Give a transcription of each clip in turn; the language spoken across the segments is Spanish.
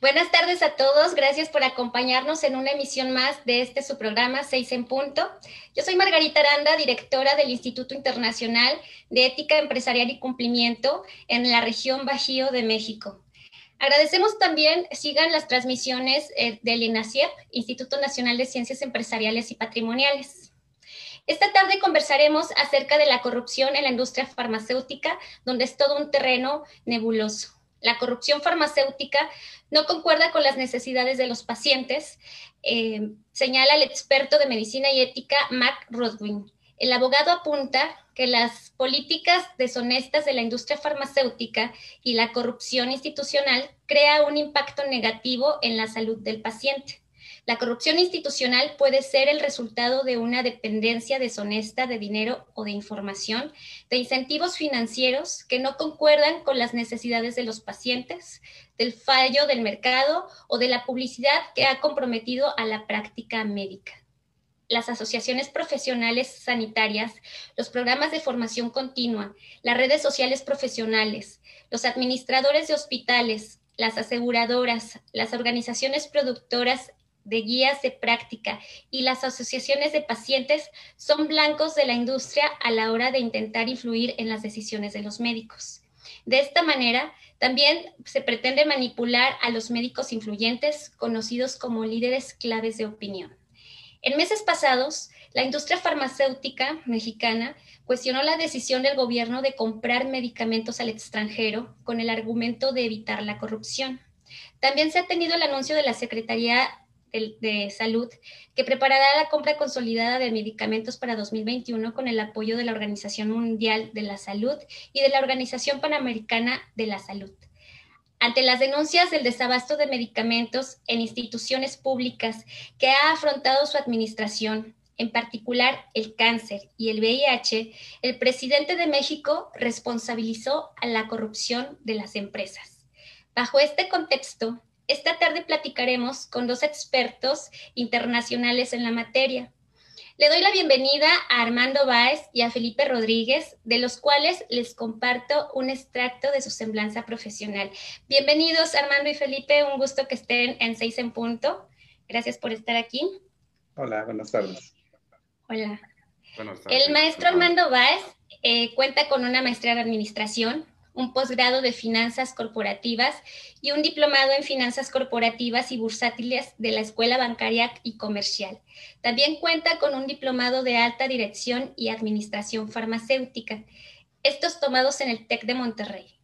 Buenas tardes a todos, gracias por acompañarnos en una emisión más de este su programa 6 en punto. Yo soy Margarita Aranda, directora del Instituto Internacional de Ética Empresarial y Cumplimiento en la región Bajío de México. Agradecemos también, sigan las transmisiones eh, del INACIEP, Instituto Nacional de Ciencias Empresariales y Patrimoniales. Esta tarde conversaremos acerca de la corrupción en la industria farmacéutica, donde es todo un terreno nebuloso. La corrupción farmacéutica no concuerda con las necesidades de los pacientes, eh, señala el experto de medicina y ética Mark Rodwin. El abogado apunta que las políticas deshonestas de la industria farmacéutica y la corrupción institucional crea un impacto negativo en la salud del paciente. La corrupción institucional puede ser el resultado de una dependencia deshonesta de dinero o de información, de incentivos financieros que no concuerdan con las necesidades de los pacientes, del fallo del mercado o de la publicidad que ha comprometido a la práctica médica. Las asociaciones profesionales sanitarias, los programas de formación continua, las redes sociales profesionales, los administradores de hospitales, las aseguradoras, las organizaciones productoras de guías de práctica y las asociaciones de pacientes son blancos de la industria a la hora de intentar influir en las decisiones de los médicos. De esta manera, también se pretende manipular a los médicos influyentes, conocidos como líderes claves de opinión. En meses pasados, la industria farmacéutica mexicana cuestionó la decisión del gobierno de comprar medicamentos al extranjero con el argumento de evitar la corrupción. También se ha tenido el anuncio de la Secretaría de, Salud, que preparará la compra consolidada de medicamentos para 2021 con el apoyo de la Organización Mundial de la Salud y de la Organización Panamericana de la Salud. Ante las denuncias del desabasto de medicamentos en instituciones públicas que ha afrontado su administración, en particular el cáncer y el VIH, el presidente de México responsabilizó a la corrupción de las empresas. Bajo este contexto, esta tarde platicaremos con dos expertos internacionales en la materia. Le doy la bienvenida a Armando Báez y a Felipe Rodríguez, de los cuales les comparto un extracto de su semblanza profesional. Bienvenidos Armando y Felipe, un gusto que estén en Seis en Punto. Gracias por estar aquí. Hola, buenas tardes. Hola. Buenas tardes. El maestro Armando Báez eh, cuenta con una maestría en administración, un posgrado de finanzas corporativas y un diplomado en finanzas corporativas y bursátiles de la Escuela Bancaria y Comercial. También cuenta con un diplomado de alta dirección y administración farmacéutica, estos tomados en el TEC de Monterrey.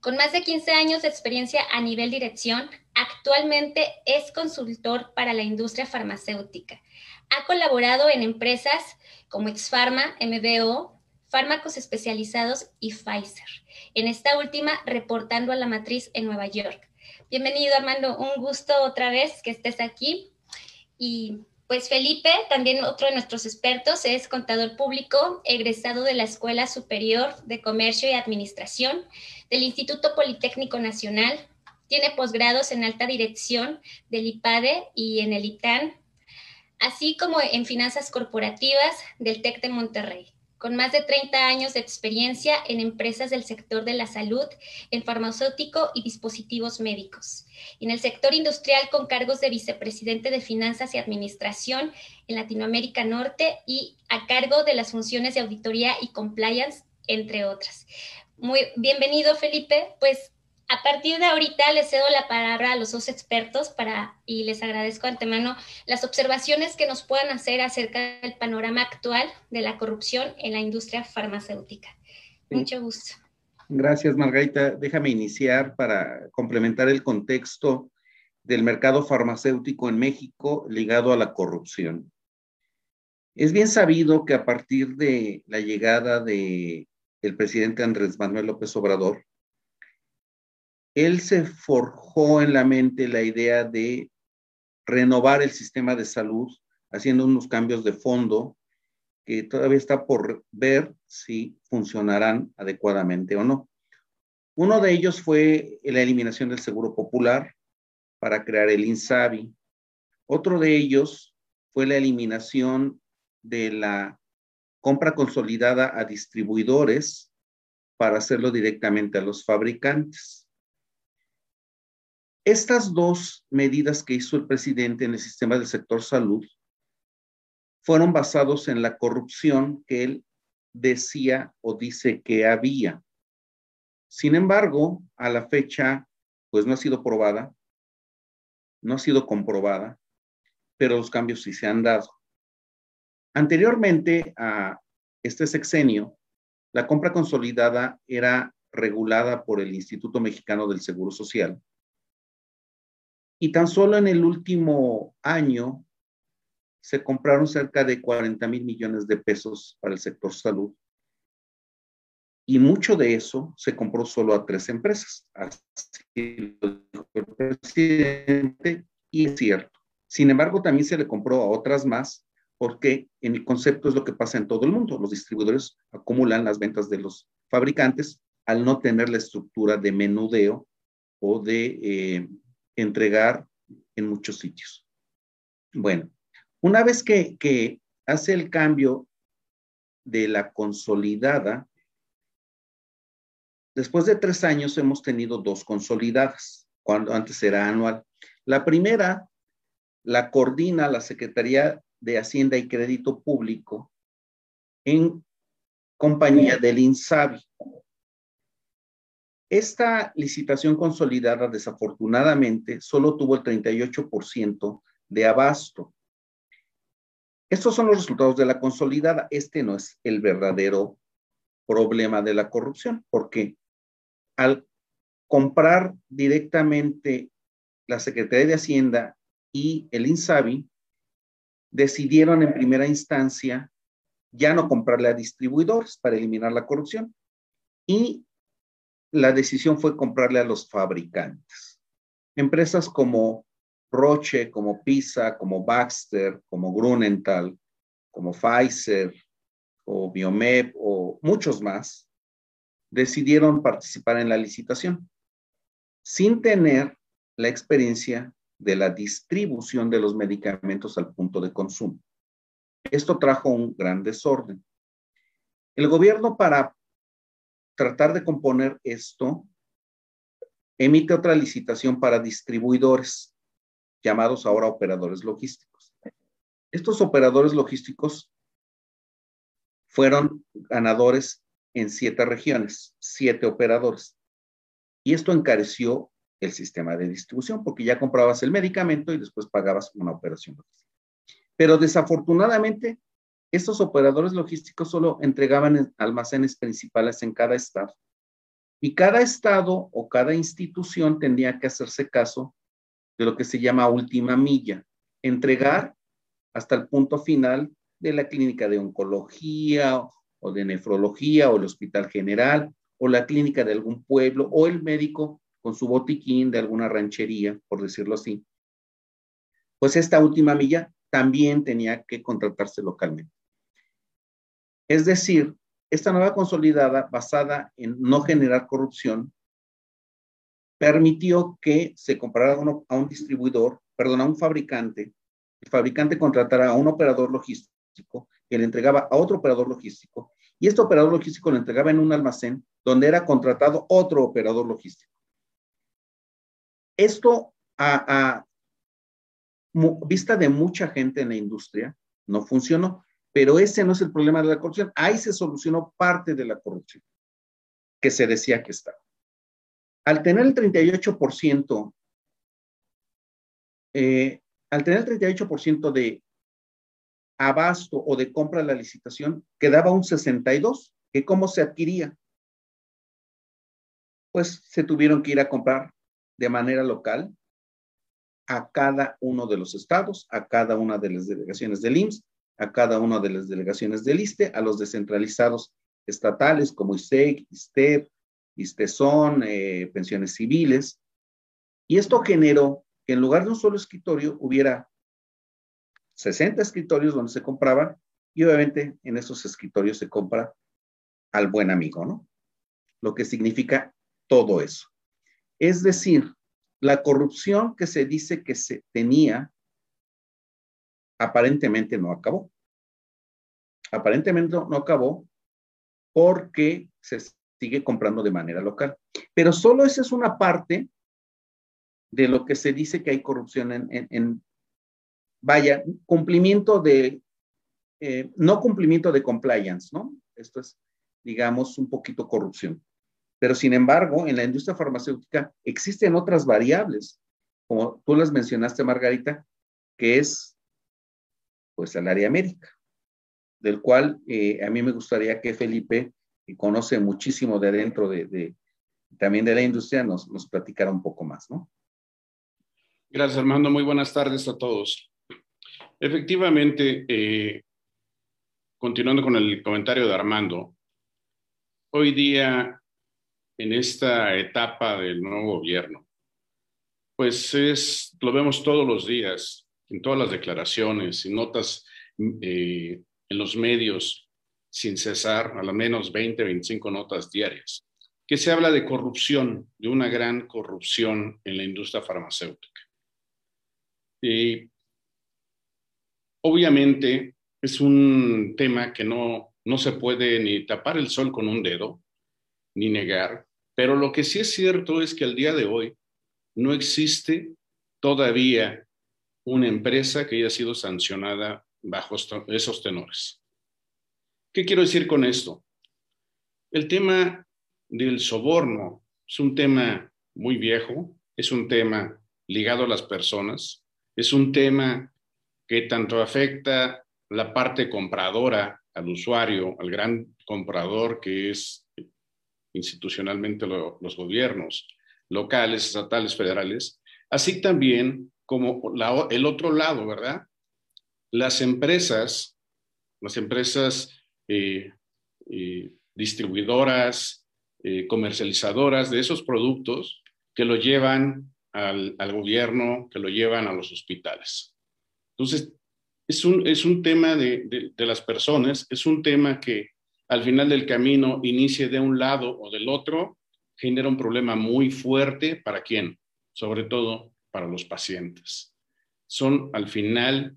Con más de 15 años de experiencia a nivel dirección, actualmente es consultor para la industria farmacéutica. Ha colaborado en empresas como Exfarma, MBO, fármacos especializados y Pfizer. En esta última, reportando a la matriz en Nueva York. Bienvenido, Armando. Un gusto otra vez que estés aquí. Y pues Felipe, también otro de nuestros expertos, es contador público, egresado de la Escuela Superior de Comercio y Administración del Instituto Politécnico Nacional. Tiene posgrados en alta dirección del IPADE y en el ITAN, así como en finanzas corporativas del TEC de Monterrey con más de 30 años de experiencia en empresas del sector de la salud, en farmacéutico y dispositivos médicos. en el sector industrial con cargos de vicepresidente de Finanzas y Administración en Latinoamérica Norte y a cargo de las funciones de auditoría y compliance, entre otras. Muy bienvenido, Felipe. Pues a partir de ahorita les cedo la palabra a los dos expertos para, y les agradezco antemano las observaciones que nos puedan hacer acerca del panorama actual de la corrupción en la industria farmacéutica. Mucho gusto. Gracias, Margarita. Déjame iniciar para complementar el contexto del mercado farmacéutico en México ligado a la corrupción. Es bien sabido que a partir de la llegada de el presidente Andrés Manuel López Obrador, él se forjó en la mente la idea de renovar el sistema de salud, haciendo unos cambios de fondo que todavía está por ver si funcionarán adecuadamente o no. Uno de ellos fue la eliminación del Seguro Popular para crear el INSABI. Otro de ellos fue la eliminación de la compra consolidada a distribuidores para hacerlo directamente a los fabricantes. Estas dos medidas que hizo el presidente en el sistema del sector salud fueron basados en la corrupción que él decía o dice que había. Sin embargo, a la fecha, pues no ha sido probada, no ha sido comprobada, pero los cambios sí se han dado. Anteriormente a este sexenio, la compra consolidada era regulada por el Instituto Mexicano del Seguro Social. Y tan solo en el último año se compraron cerca de 40 mil millones de pesos para el sector salud. Y mucho de eso se compró solo a tres empresas. Así lo dijo el presidente, y es cierto. Sin embargo, también se le compró a otras más, porque en el concepto es lo que pasa en todo el mundo. Los distribuidores acumulan las ventas de los fabricantes al no tener la estructura de menudeo o de eh, entregar en muchos sitios. Bueno, una vez que, que hace el cambio de la consolidada, después de tres años hemos tenido dos consolidadas, cuando antes era anual. La primera la coordina la Secretaría de Hacienda y Crédito Público en compañía del INSABI. Esta licitación consolidada, desafortunadamente, solo tuvo el 38% de abasto. Estos son los resultados de la consolidada. Este no es el verdadero problema de la corrupción, porque al comprar directamente la Secretaría de Hacienda y el INSABI, decidieron en primera instancia ya no comprarle a distribuidores para eliminar la corrupción y la decisión fue comprarle a los fabricantes. Empresas como Roche, como PISA, como Baxter, como Grunenthal, como Pfizer o Biomep o muchos más, decidieron participar en la licitación sin tener la experiencia de la distribución de los medicamentos al punto de consumo. Esto trajo un gran desorden. El gobierno para tratar de componer esto, emite otra licitación para distribuidores, llamados ahora operadores logísticos. Estos operadores logísticos fueron ganadores en siete regiones, siete operadores. Y esto encareció el sistema de distribución porque ya comprabas el medicamento y después pagabas una operación. Pero desafortunadamente, estos operadores logísticos solo entregaban almacenes principales en cada estado. Y cada estado o cada institución tenía que hacerse caso de lo que se llama última milla, entregar hasta el punto final de la clínica de oncología o de nefrología o el hospital general o la clínica de algún pueblo o el médico con su botiquín de alguna ranchería, por decirlo así. Pues esta última milla también tenía que contratarse localmente. Es decir, esta nueva consolidada basada en no generar corrupción permitió que se comprara a un distribuidor, perdón, a un fabricante, el fabricante contratara a un operador logístico que le entregaba a otro operador logístico y este operador logístico lo entregaba en un almacén donde era contratado otro operador logístico. Esto a, a vista de mucha gente en la industria no funcionó. Pero ese no es el problema de la corrupción. Ahí se solucionó parte de la corrupción que se decía que estaba. Al tener el 38%, eh, al tener el 38% de abasto o de compra de la licitación, quedaba un 62%, que cómo se adquiría. Pues se tuvieron que ir a comprar de manera local a cada uno de los estados, a cada una de las delegaciones del IMSS, a cada una de las delegaciones del ISTE, a los descentralizados estatales como ISEC, ISTEP, ISTESON, eh, pensiones civiles. Y esto generó que en lugar de un solo escritorio hubiera 60 escritorios donde se compraba y obviamente en esos escritorios se compra al buen amigo, ¿no? Lo que significa todo eso. Es decir, la corrupción que se dice que se tenía aparentemente no acabó. Aparentemente no acabó porque se sigue comprando de manera local. Pero solo esa es una parte de lo que se dice que hay corrupción en, vaya, cumplimiento de, eh, no cumplimiento de compliance, ¿no? Esto es, digamos, un poquito corrupción. Pero sin embargo, en la industria farmacéutica existen otras variables, como tú las mencionaste, Margarita, que es, pues, el área médica, del cual eh, a mí me gustaría que Felipe, que conoce muchísimo de dentro de, también de la industria, nos, nos platicara un poco más, ¿no? Gracias, Armando. Muy buenas tardes a todos. Efectivamente, eh, continuando con el comentario de Armando, hoy día, en esta etapa del nuevo gobierno, pues es, lo vemos todos los días, en todas las declaraciones y notas eh, en los medios, sin cesar, a lo menos 20, 25 notas diarias, que se habla de corrupción, de una gran corrupción en la industria farmacéutica. Y obviamente es un tema que no, no se puede ni tapar el sol con un dedo, ni negar, pero lo que sí es cierto es que al día de hoy no existe todavía una empresa que haya sido sancionada bajo esos tenores. ¿Qué quiero decir con esto? El tema del soborno es un tema muy viejo, es un tema ligado a las personas, es un tema que tanto afecta la parte compradora al usuario, al gran comprador que es institucionalmente los gobiernos locales, estatales, federales, así también como el otro lado, ¿verdad? Las empresas, las empresas eh, eh, distribuidoras, eh, comercializadoras de esos productos que lo llevan al, gobierno, que lo llevan a los hospitales. Entonces, es un, es un tema de, de, las personas, es un tema que al final del camino inicie de un lado o del otro, genera un problema muy fuerte para quién, sobre todo para los pacientes. Son al final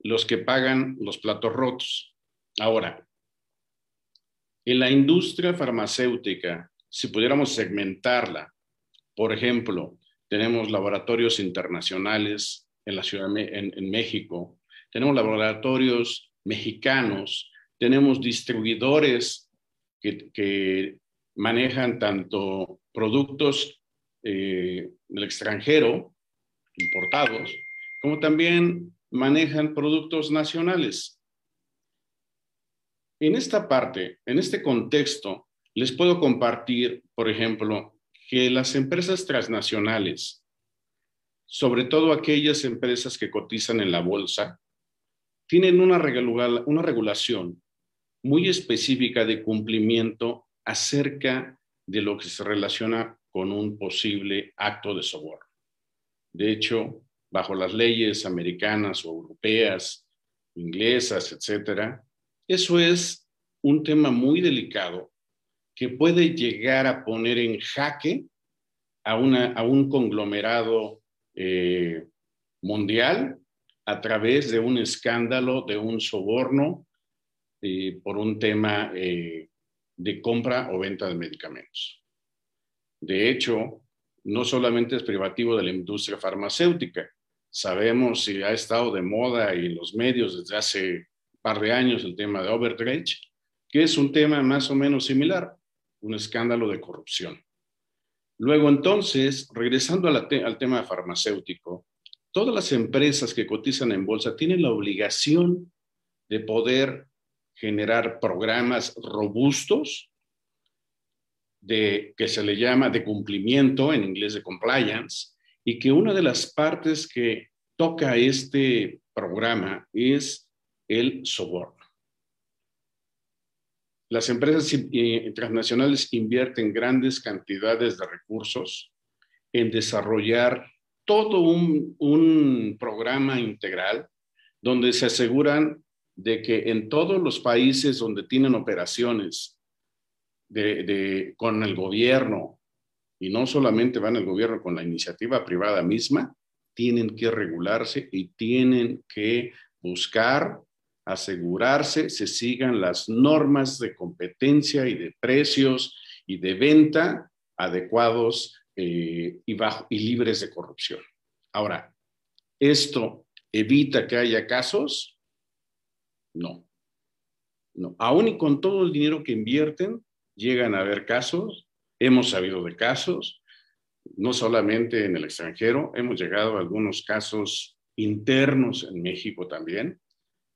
los que pagan los platos rotos. Ahora, en la industria farmacéutica, si pudiéramos segmentarla, por ejemplo, tenemos laboratorios internacionales en la Ciudad en, México, tenemos laboratorios mexicanos, tenemos distribuidores que, manejan tanto productos eh, del extranjero, importados, como también manejan productos nacionales. En esta parte, en este contexto, les puedo compartir, por ejemplo, que las empresas transnacionales, sobre todo aquellas empresas que cotizan en la bolsa, tienen una, una regulación muy específica de cumplimiento acerca de lo que se relaciona con un posible acto de soborno. De hecho, bajo las leyes americanas o europeas, inglesas, etcétera, eso es un tema muy delicado que puede llegar a poner en jaque a, un conglomerado eh, mundial a través de un escándalo, de un soborno eh, por un tema eh, de compra o venta de medicamentos. De hecho, no solamente es privativo de la industria farmacéutica, sabemos si ha estado de moda y en los medios desde hace un par de años el tema de overdredge, que es un tema más o menos similar un escándalo de corrupción. Luego, entonces, regresando al tema farmacéutico, todas las empresas que cotizan en bolsa tienen la obligación de poder generar programas robustos de, que se le llama de cumplimiento, en inglés de compliance, y que una de las partes que toca este programa es el soborno. Las empresas transnacionales invierten grandes cantidades de recursos en desarrollar todo un, programa integral donde se aseguran de que en todos los países donde tienen operaciones con el gobierno, y no solamente van al gobierno con la iniciativa privada misma, tienen que regularse y tienen que buscar asegurarse se sigan las normas de competencia y de precios y de venta adecuados eh, y, bajo, y libres de corrupción. Ahora, ¿esto evita que haya casos? No. No. Aún y con todo el dinero que invierten, llegan a haber casos. Hemos sabido de casos, no solamente en el extranjero, hemos llegado a algunos casos internos en México también,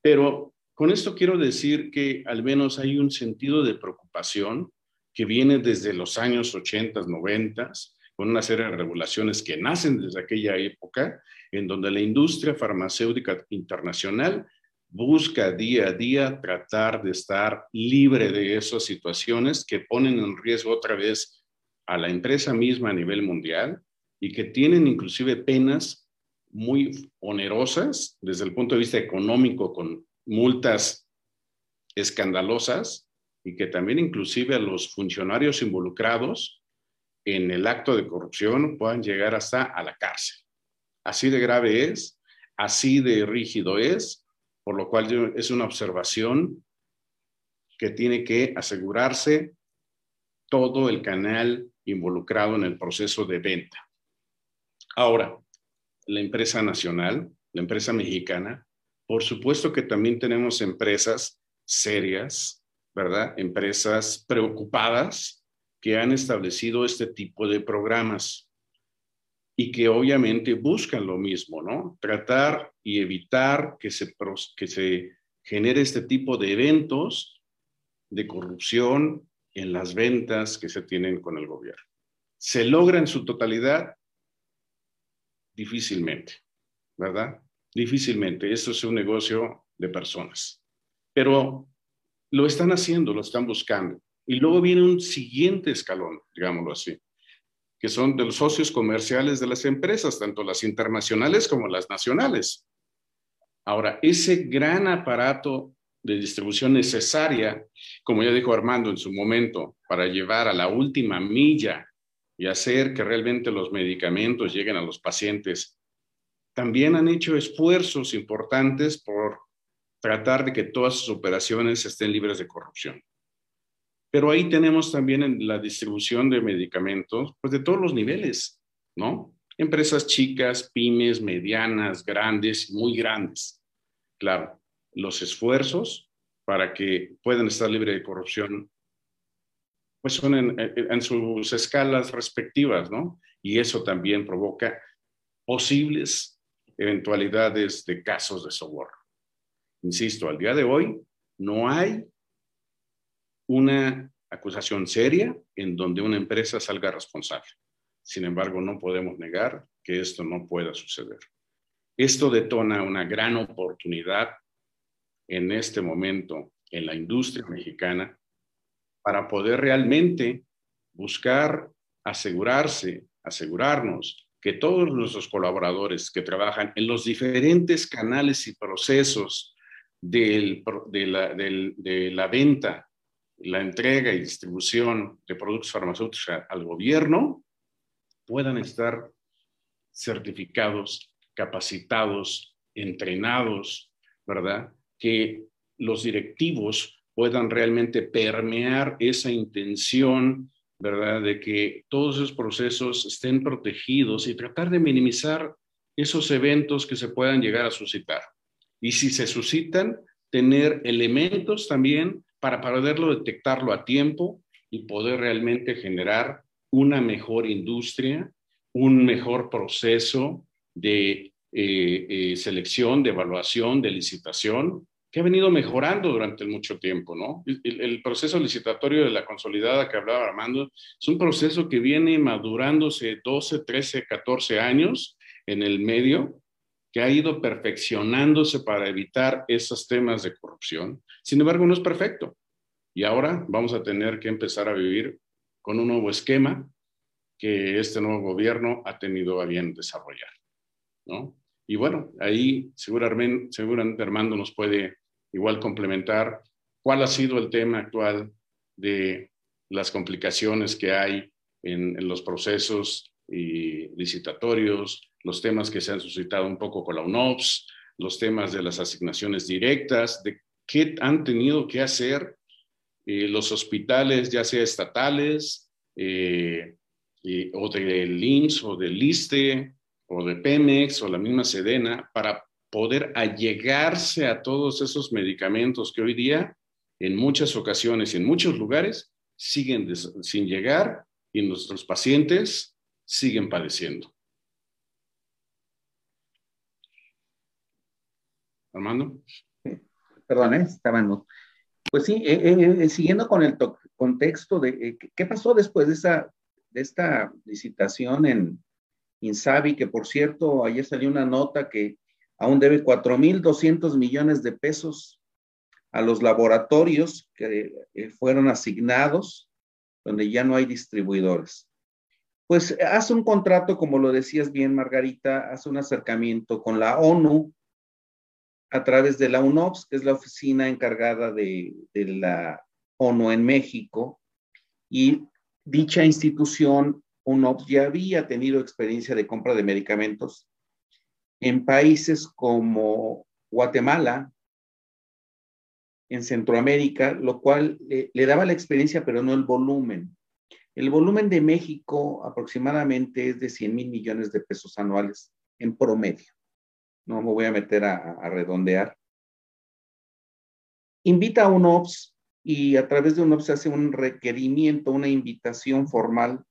pero con esto quiero decir que al menos hay un sentido de preocupación que viene desde los años 80, 90, con una serie de regulaciones que nacen desde aquella época, en donde la industria farmacéutica internacional busca día a día tratar de estar libre de esas situaciones que ponen en riesgo otra vez a la empresa misma a nivel mundial y que tienen inclusive penas muy onerosas desde el punto de vista económico con multas escandalosas y que también inclusive a los funcionarios involucrados en el acto de corrupción puedan llegar hasta a la cárcel. Así de grave es, así de rígido es, por lo cual es una observación que tiene que asegurarse todo el canal involucrado en el proceso de venta. Ahora, la empresa nacional, la empresa mexicana, por supuesto que también tenemos empresas serias, ¿verdad? Empresas preocupadas que han establecido este tipo de programas y que obviamente buscan lo mismo, ¿no? Tratar y evitar que se, que se genere este tipo de eventos de corrupción en las ventas que se tienen con el gobierno. ¿Se logra en su totalidad? Difícilmente, ¿verdad? Difícilmente. Esto es un negocio de personas. Pero lo están haciendo, lo están buscando. Y luego viene un siguiente escalón, digámoslo así, que son de los socios comerciales de las empresas, tanto las internacionales como las nacionales. Ahora, ese gran aparato de distribución necesaria, como ya dijo Armando en su momento, para llevar a la última milla y hacer que realmente los medicamentos lleguen a los pacientes, también han hecho esfuerzos importantes por tratar de que todas sus operaciones estén libres de corrupción. Pero ahí tenemos también en la distribución de medicamentos, pues de todos los niveles, ¿no? Empresas chicas, pymes, medianas, grandes, muy grandes. Claro, los esfuerzos para que puedan estar libres de corrupción, pues son en, en sus escalas respectivas, ¿no? Y eso también provoca posibles eventualidades de casos de soborno. Insisto, al día de hoy no hay una acusación seria en donde una empresa salga responsable. Sin embargo, no podemos negar que esto no pueda suceder. Esto detona una gran oportunidad en este momento en la industria mexicana para poder realmente buscar asegurarse, asegurarnos que todos nuestros colaboradores que trabajan en los diferentes canales y procesos de, la, venta, la entrega y distribución de productos farmacéuticos al gobierno puedan estar certificados, capacitados, entrenados, ¿verdad? Que los directivos puedan realmente permear esa intención, ¿verdad? De que todos esos procesos estén protegidos y tratar de minimizar esos eventos que se puedan llegar a suscitar. Y si se suscitan, tener elementos también para poderlo detectarlo a tiempo y poder realmente generar una mejor industria, un mejor proceso de eh, eh, selección, de evaluación, de licitación, que ha venido mejorando durante mucho tiempo, ¿no? El, el, proceso licitatorio de la consolidada que hablaba Armando es un proceso que viene madurándose 12, 13, 14 años en el medio que ha ido perfeccionándose para evitar esos temas de corrupción. Sin embargo, no es perfecto. Y ahora vamos a tener que empezar a vivir con un nuevo esquema que este nuevo gobierno ha tenido a bien desarrollar. ¿no? Y bueno, ahí seguramente, seguramente Armando nos puede igual complementar cuál ha sido el tema actual de las complicaciones que hay en, en los procesos y licitatorios, los temas que se han suscitado un poco con la UNOPS, los temas de las asignaciones directas, de qué han tenido que hacer eh, los hospitales, ya sea estatales, eh, o del IMSS o del ISTE o de Pemex o la misma Sedena para poder allegarse a todos esos medicamentos que hoy día en muchas ocasiones y en muchos lugares siguen sin llegar y nuestros pacientes siguen padeciendo. Armando. Perdón, ¿eh? estaban. Pues sí, eh, eh, siguiendo con el contexto de qué pasó después de, esa, de esta licitación en Insabi, que por cierto, ayer salió una nota que aún debe 4.200 millones de pesos a los laboratorios que fueron asignados, donde ya no hay distribuidores. Pues hace un contrato, como lo decías bien, Margarita, hace un acercamiento con la ONU a través de la UNOPS, que es la oficina encargada de, la ONU en México, y dicha institución, UNOPS, ya había tenido experiencia de compra de medicamentos en países como Guatemala, en Centroamérica, lo cual le daba la experiencia, pero no el volumen. El volumen de México aproximadamente es de 100 mil millones de pesos anuales en promedio no me voy a meter a, redondear. Invita a un OPS y a través de un OPS hace un requerimiento, una invitación formal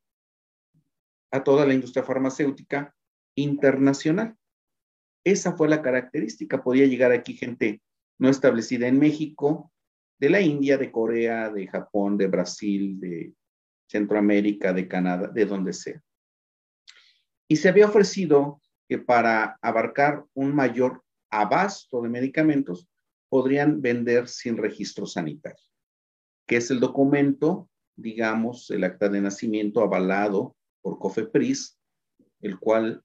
a toda la industria farmacéutica internacional. Esa fue la característica. Podía llegar aquí gente no establecida en México, de la India, de Corea, de Japón, de Brasil, de Centroamérica, de Canadá, de donde sea. Y se había ofrecido que para abarcar un mayor abasto de medicamentos podrían vender sin registro sanitario, que es el documento, digamos, el acta de nacimiento avalado por COFEPRIS, el cual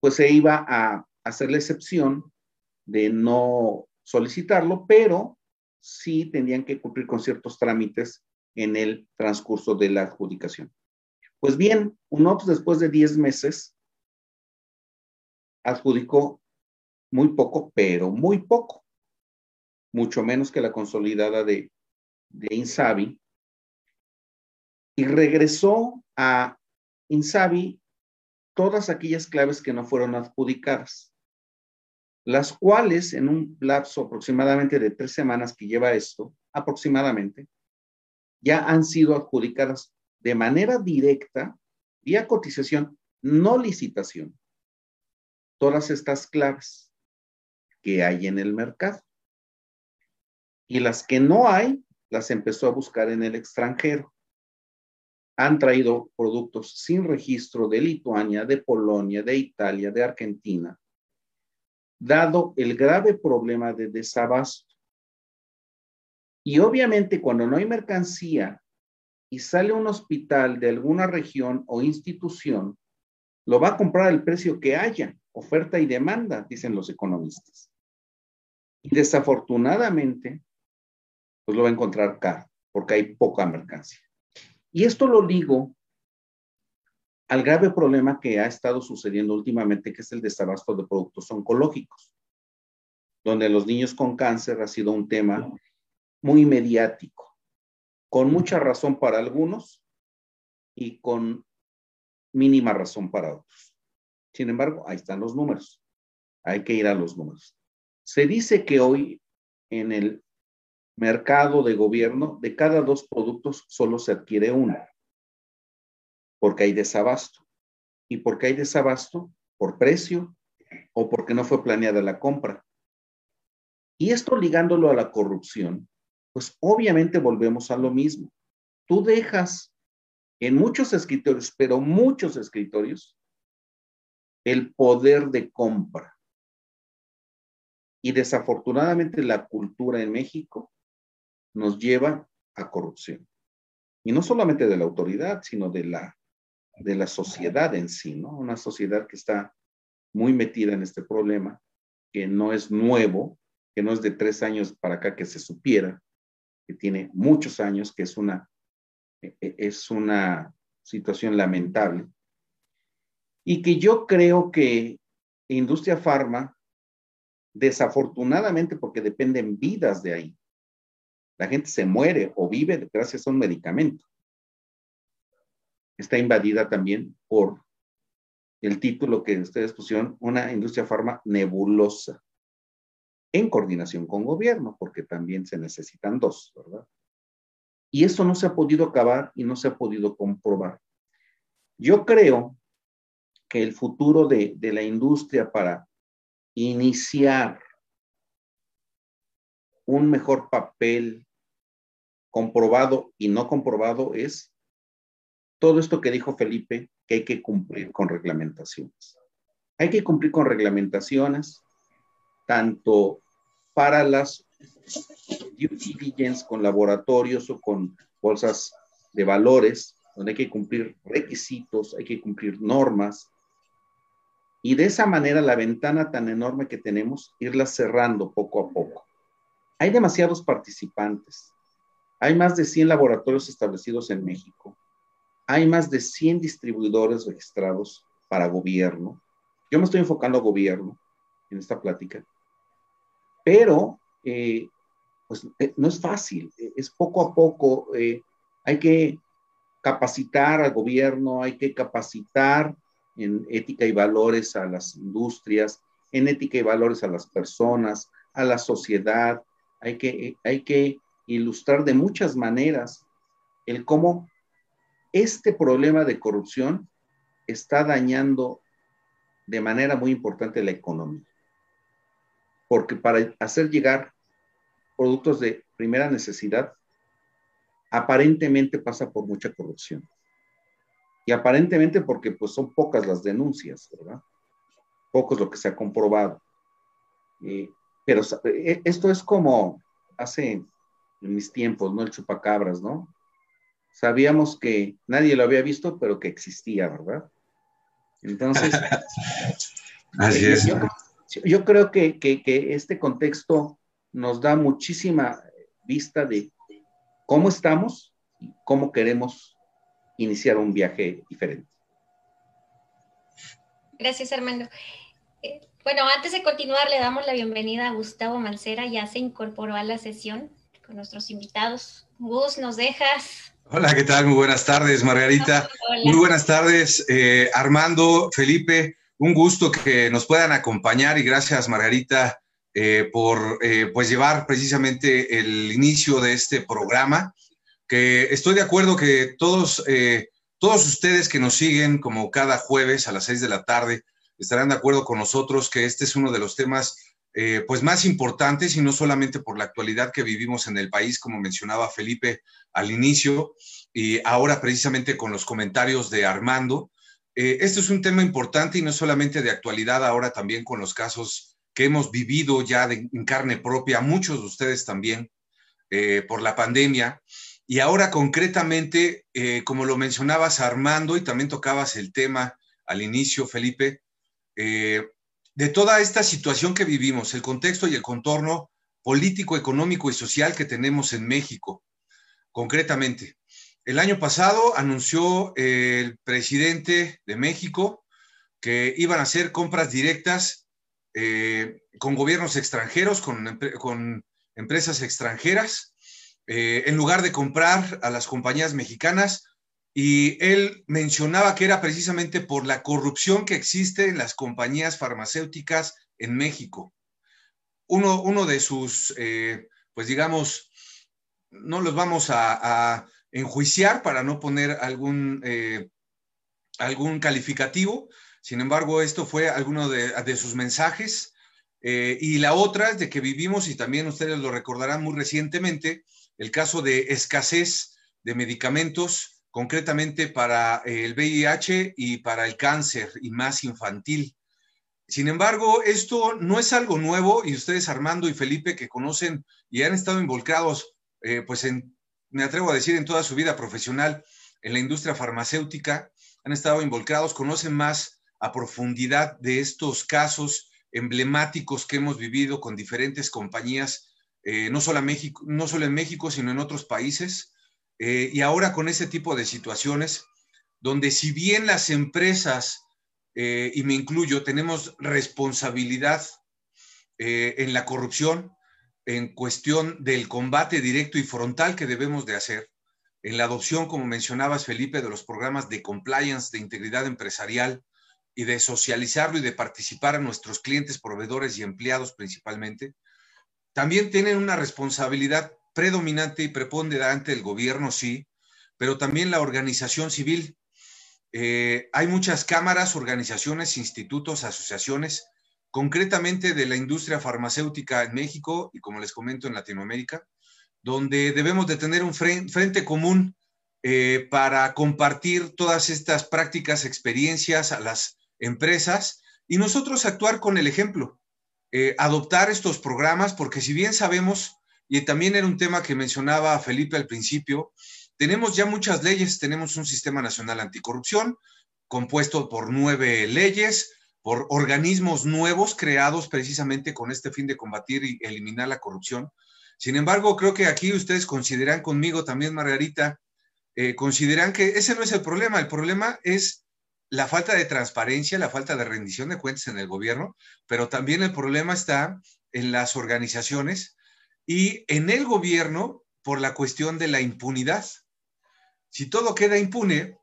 pues se iba a hacer la excepción de no solicitarlo, pero sí tenían que cumplir con ciertos trámites en el transcurso de la adjudicación. Pues bien, UNOPS después de 10 meses adjudicó muy poco, pero muy poco, mucho menos que la consolidada de, de Insabi, y regresó a Insabi todas aquellas claves que no fueron adjudicadas, las cuales en un lapso aproximadamente de tres semanas que lleva esto, aproximadamente, ya han sido adjudicadas de manera directa, vía cotización, no licitación, todas estas claves que hay en el mercado. Y las que no hay, las empezó a buscar en el extranjero. Han traído productos sin registro de Lituania, de Polonia, de Italia, de Argentina, dado el grave problema de desabasto. Y obviamente cuando no hay mercancía y sale un hospital de alguna región o institución, lo va a comprar al precio que haya oferta y demanda, dicen los economistas. Y desafortunadamente, pues lo va a encontrar caro, porque hay poca mercancía. Y esto lo digo al grave problema que ha estado sucediendo últimamente, que es el desabasto de productos oncológicos, donde los niños con cáncer ha sido un tema muy mediático, con mucha razón para algunos y con mínima razón para otros. Sin embargo, ahí están los números. Hay que ir a los números. Se dice que hoy en el mercado de gobierno, de cada dos productos solo se adquiere uno, porque hay desabasto. ¿Y por qué hay desabasto? Por precio o porque no fue planeada la compra. Y esto ligándolo a la corrupción, pues obviamente volvemos a lo mismo. Tú dejas en muchos escritorios, pero muchos escritorios, el poder de compra. Y desafortunadamente la cultura en México nos lleva a corrupción. Y no solamente de la autoridad, sino de la, de la sociedad en sí, ¿no? Una sociedad que está muy metida en este problema, que no es nuevo, que no es de tres años para acá que se supiera, que tiene muchos años, que es una, e, e, es una situación lamentable y que yo creo que industria farma, desafortunadamente, porque dependen vidas de ahí, la gente se muere o vive gracias a un medicamento. está invadida también por el título que ustedes pusieron, una industria farma nebulosa, en coordinación con gobierno, porque también se necesitan dos, ¿verdad? Y eso no se ha podido acabar y no se ha podido comprobar. Yo creo que el futuro de, de la industria para iniciar un mejor papel comprobado y no comprobado es todo esto que dijo Felipe, que hay que cumplir con reglamentaciones. Hay que cumplir con reglamentaciones, tanto para las due diligence con laboratorios o con bolsas de valores, donde hay que cumplir requisitos, hay que cumplir normas. Y de esa manera la ventana tan enorme que tenemos, irla cerrando poco a poco. Hay demasiados participantes. Hay más de 100 laboratorios establecidos en México. Hay más de 100 distribuidores registrados para gobierno. Yo me estoy enfocando a gobierno en esta plática. Pero, eh, pues eh, no es fácil, eh, es poco a poco. hay que capacitar al gobierno, hay que capacitar en ética y valores a las industrias, en ética y valores a las personas, a la sociedad. Hay que, hay que ilustrar de muchas maneras el cómo este problema de corrupción está dañando de manera muy importante la economía. Porque para hacer llegar productos de primera necesidad, aparentemente pasa por mucha corrupción. Y aparentemente porque pues son pocas las denuncias, ¿verdad? Pocos lo que se ha comprobado. Eh, pero eh, esto es como hace en mis tiempos, ¿no? El chupacabras, ¿no? sabíamos que nadie lo había visto, pero que existía, ¿verdad? Entonces, Así es. Yo, creo que, este contexto nos da muchísima vista de cómo estamos y cómo queremos iniciar un viaje diferente. Gracias, Armando. Eh, bueno, antes de continuar, le damos la bienvenida a Gustavo Mancera, ya se incorporó a la sesión con nuestros invitados. Gus, ¿nos dejas Hola, ¿qué tal? Muy buenas tardes, Margarita. Muy buenas tardes, eh, Armando, Felipe. Un gusto que nos puedan acompañar y gracias, Margarita, eh, por eh, pues llevar precisamente el inicio de este programa. Que estoy de acuerdo que todos, todos ustedes que nos siguen como cada jueves a las seis de la tarde estarán de acuerdo con nosotros que este es uno de los temas pues más importantes y no solamente por la actualidad que vivimos en el país, como mencionaba Felipe, al inicio y ahora precisamente con los comentarios de Armando. Eh, este es un tema importante y no solamente de actualidad, ahora también con los casos que hemos vivido ya en carne propia, muchos de ustedes también, eh, por la pandemia. Y ahora concretamente, eh, como lo mencionabas Armando y también tocabas el tema al inicio, Felipe, de toda esta situación que vivimos, el contexto y el contorno político, económico y social que tenemos en México concretamente. El año pasado anunció el presidente de México que iban a hacer compras directas eh, con gobiernos extranjeros, con, empresas extranjeras, eh, en lugar de comprar a las compañías mexicanas. Y él mencionaba que era precisamente por la corrupción que existe en las compañías farmacéuticas en México. Uno, uno de sus, eh, pues digamos, no los vamos a, enjuiciar para no poner algún, eh, algún calificativo. Sin embargo, esto fue alguno de, sus mensajes. Eh, y la otra es de que vivimos, y también ustedes lo recordarán muy recientemente, el caso de escasez de medicamentos, concretamente para el VIH y para el cáncer y más infantil. Sin embargo, esto no es algo nuevo y ustedes, Armando y Felipe, que conocen y han estado involucrados eh, pues me atrevo a decir, en toda su vida profesional en la industria farmacéutica, han estado involucrados, conocen más a profundidad de estos casos emblemáticos que hemos vivido con diferentes compañías, eh, no, solo en México, sino en otros países. Eh, y ahora con ese tipo de situaciones, donde si bien las empresas, y me incluyo, tenemos responsabilidad en la corrupción, en cuestión del combate directo y frontal que debemos de hacer. en la adopción, como mencionabas, Felipe, de los programas de compliance, de integridad empresarial y de socializarlo y de participar a nuestros clientes, proveedores y empleados principalmente, también tienen una responsabilidad predominante y preponderante el gobierno, sí, pero también la organización civil. Eh, hay muchas cámaras, organizaciones, institutos, asociaciones, concretamente de la industria farmacéutica en México y como les comento en Latinoamérica, donde debemos de tener un frente, común eh, para compartir todas estas prácticas, experiencias a las empresas y nosotros actuar con el ejemplo, eh, adoptar estos programas, porque si bien sabemos, y también era un tema que mencionaba Felipe al principio, tenemos ya muchas leyes, tenemos un sistema nacional anticorrupción compuesto por nueve leyes, por organismos nuevos creados precisamente con este fin de combatir y eliminar la corrupción. Sin embargo, creo que aquí ustedes consideran conmigo también, Margarita, eh, consideran que ese no es el problema, el problema es la falta de transparencia, la falta de rendición de cuentas en el gobierno, pero también el problema está en las organizaciones y en el gobierno por la cuestión de la impunidad. Si todo queda impune,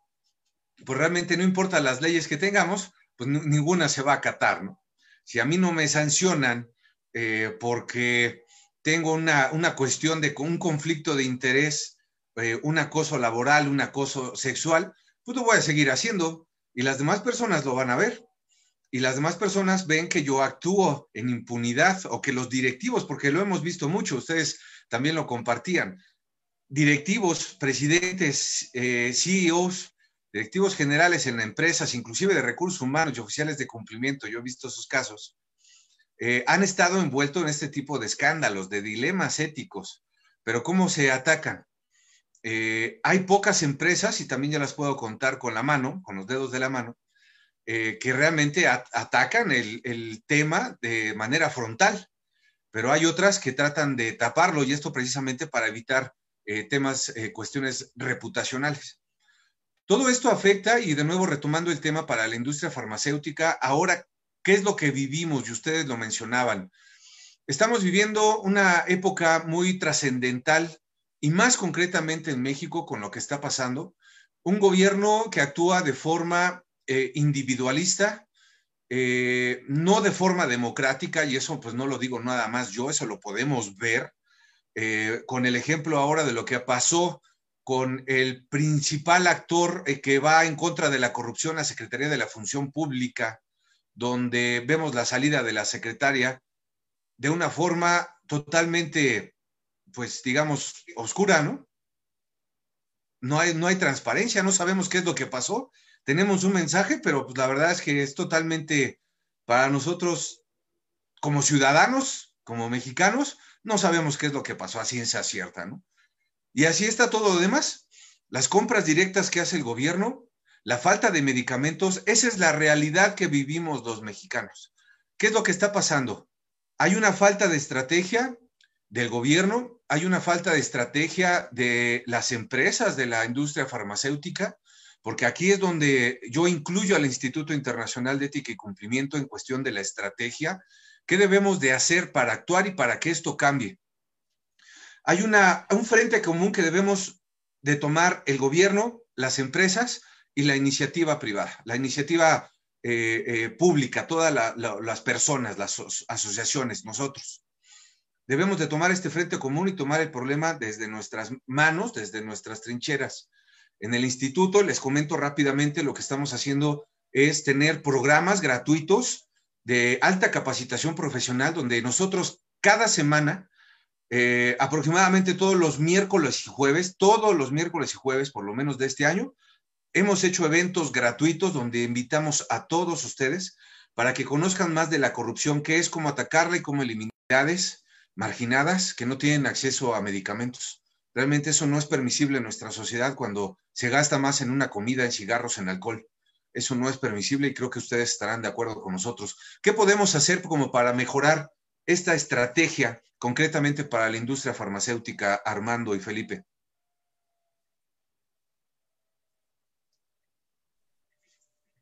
pues realmente no importa las leyes que tengamos, pues ninguna se va a acatar, ¿no? Si a mí no me sancionan eh, porque tengo una, cuestión de un conflicto de interés, eh, un acoso laboral, un acoso sexual, pues lo voy a seguir haciendo y las demás personas lo van a ver. Y las demás personas ven que yo actúo en impunidad o que los directivos, porque lo hemos visto mucho, ustedes también lo compartían, directivos, presidentes, eh, CEOs, directivos generales en empresas, inclusive de recursos humanos y oficiales de cumplimiento, yo he visto esos casos, eh, han estado envueltos en este tipo de escándalos, de dilemas éticos. Pero ¿cómo se atacan? Eh, hay pocas empresas, y también ya las puedo contar con la mano, con los dedos de la mano, eh, que realmente atacan el, tema de manera frontal, pero hay otras que tratan de taparlo y esto precisamente para evitar eh, temas, cuestiones reputacionales. Todo esto afecta, y de nuevo retomando el tema para la industria farmacéutica, ahora, ¿qué es lo que vivimos? Y ustedes lo mencionaban. Estamos viviendo una época muy trascendental y más concretamente en México con lo que está pasando, un gobierno que actúa de forma eh, individualista, eh, no de forma democrática, y eso pues no lo digo nada más yo, eso lo podemos ver eh, con el ejemplo ahora de lo que pasó con el principal actor que va en contra de la corrupción, la Secretaría de la Función Pública, donde vemos la salida de la secretaria de una forma totalmente pues digamos, oscura, ¿no? No hay, no hay transparencia, no sabemos qué es lo que pasó. Tenemos un mensaje, pero pues la verdad es que es totalmente para nosotros como ciudadanos, como mexicanos, no sabemos qué es lo que pasó a ciencia cierta, ¿no? Y así está todo lo demás. Las compras directas que hace el gobierno, la falta de medicamentos, esa es la realidad que vivimos los mexicanos. ¿Qué es lo que está pasando? Hay una falta de estrategia del gobierno, hay una falta de estrategia de las empresas de la industria farmacéutica, porque aquí es donde yo incluyo al Instituto Internacional de Ética y Cumplimiento en cuestión de la estrategia, qué debemos de hacer para actuar y para que esto cambie. Hay un frente común que debemos de tomar el gobierno, las empresas y la iniciativa privada, la iniciativa eh, eh, pública, todas las personas, las asociaciones, nosotros debemos de tomar este frente común y tomar el problema desde nuestras manos, desde nuestras trincheras. En el instituto, les comento rápidamente, lo que estamos haciendo es tener programas gratuitos de alta capacitación profesional, donde nosotros cada semana, eh, aproximadamente todos los miércoles y jueves, todos los miércoles y jueves, por lo menos de este año, hemos hecho eventos gratuitos donde invitamos a todos ustedes para que conozcan más de la corrupción, qué es, cómo atacarla y cómo eliminarlas marginadas que no tienen acceso a medicamentos. Realmente eso no es permisible en nuestra sociedad cuando se gasta más en una comida, en cigarros, en alcohol. Eso no es permisible y creo que ustedes estarán de acuerdo con nosotros. ¿Qué podemos hacer como para mejorar esta estrategia concretamente para la industria farmacéutica, Armando y Felipe?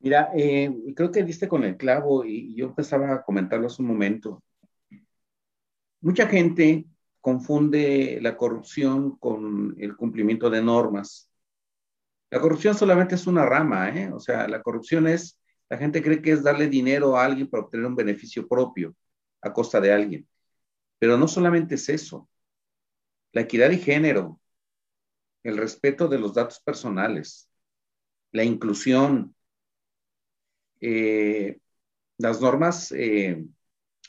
Mira, eh, creo que diste con el clavo y yo empezaba a comentarlo hace un momento mucha gente confunde la corrupción con el cumplimiento de normas. La corrupción solamente es una rama, ¿eh? O sea, la corrupción es, la gente cree que es darle dinero a alguien para obtener un beneficio propio a costa de alguien. Pero no solamente es eso. La equidad de género, el respeto de los datos personales, la inclusión, eh, las normas, eh,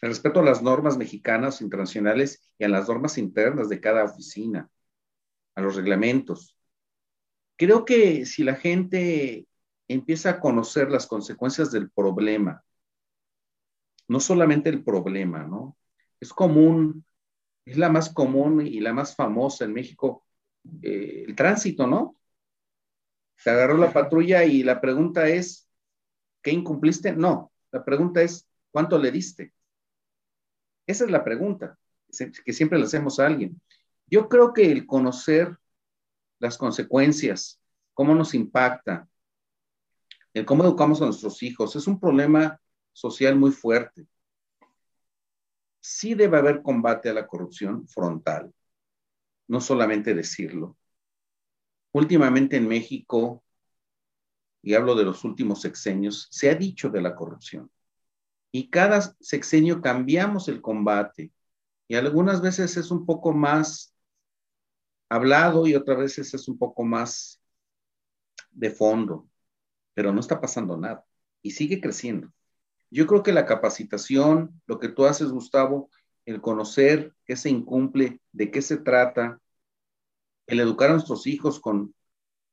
el respeto a las normas mexicanas, internacionales y a las normas internas de cada oficina, a los reglamentos. Creo que si la gente empieza a conocer las consecuencias del problema, no solamente el problema, ¿no? Es común, es la más común y la más famosa en México, eh, el tránsito, ¿no? Se agarró la patrulla y la pregunta es, ¿qué incumpliste? No, la pregunta es, ¿cuánto le diste? Esa es la pregunta que siempre le hacemos a alguien. Yo creo que el conocer las consecuencias, cómo nos impacta, el cómo educamos a nuestros hijos, es un problema social muy fuerte. Sí debe haber combate a la corrupción frontal, no solamente decirlo. Últimamente en México, y hablo de los últimos sexenios, se ha dicho de la corrupción. Y cada sexenio cambiamos el combate. Y algunas veces es un poco más hablado y otras veces es un poco más de fondo, pero no está pasando nada y sigue creciendo. Yo creo que la capacitación, lo que tú haces, Gustavo, el conocer qué se incumple, de qué se trata, el educar a nuestros hijos con,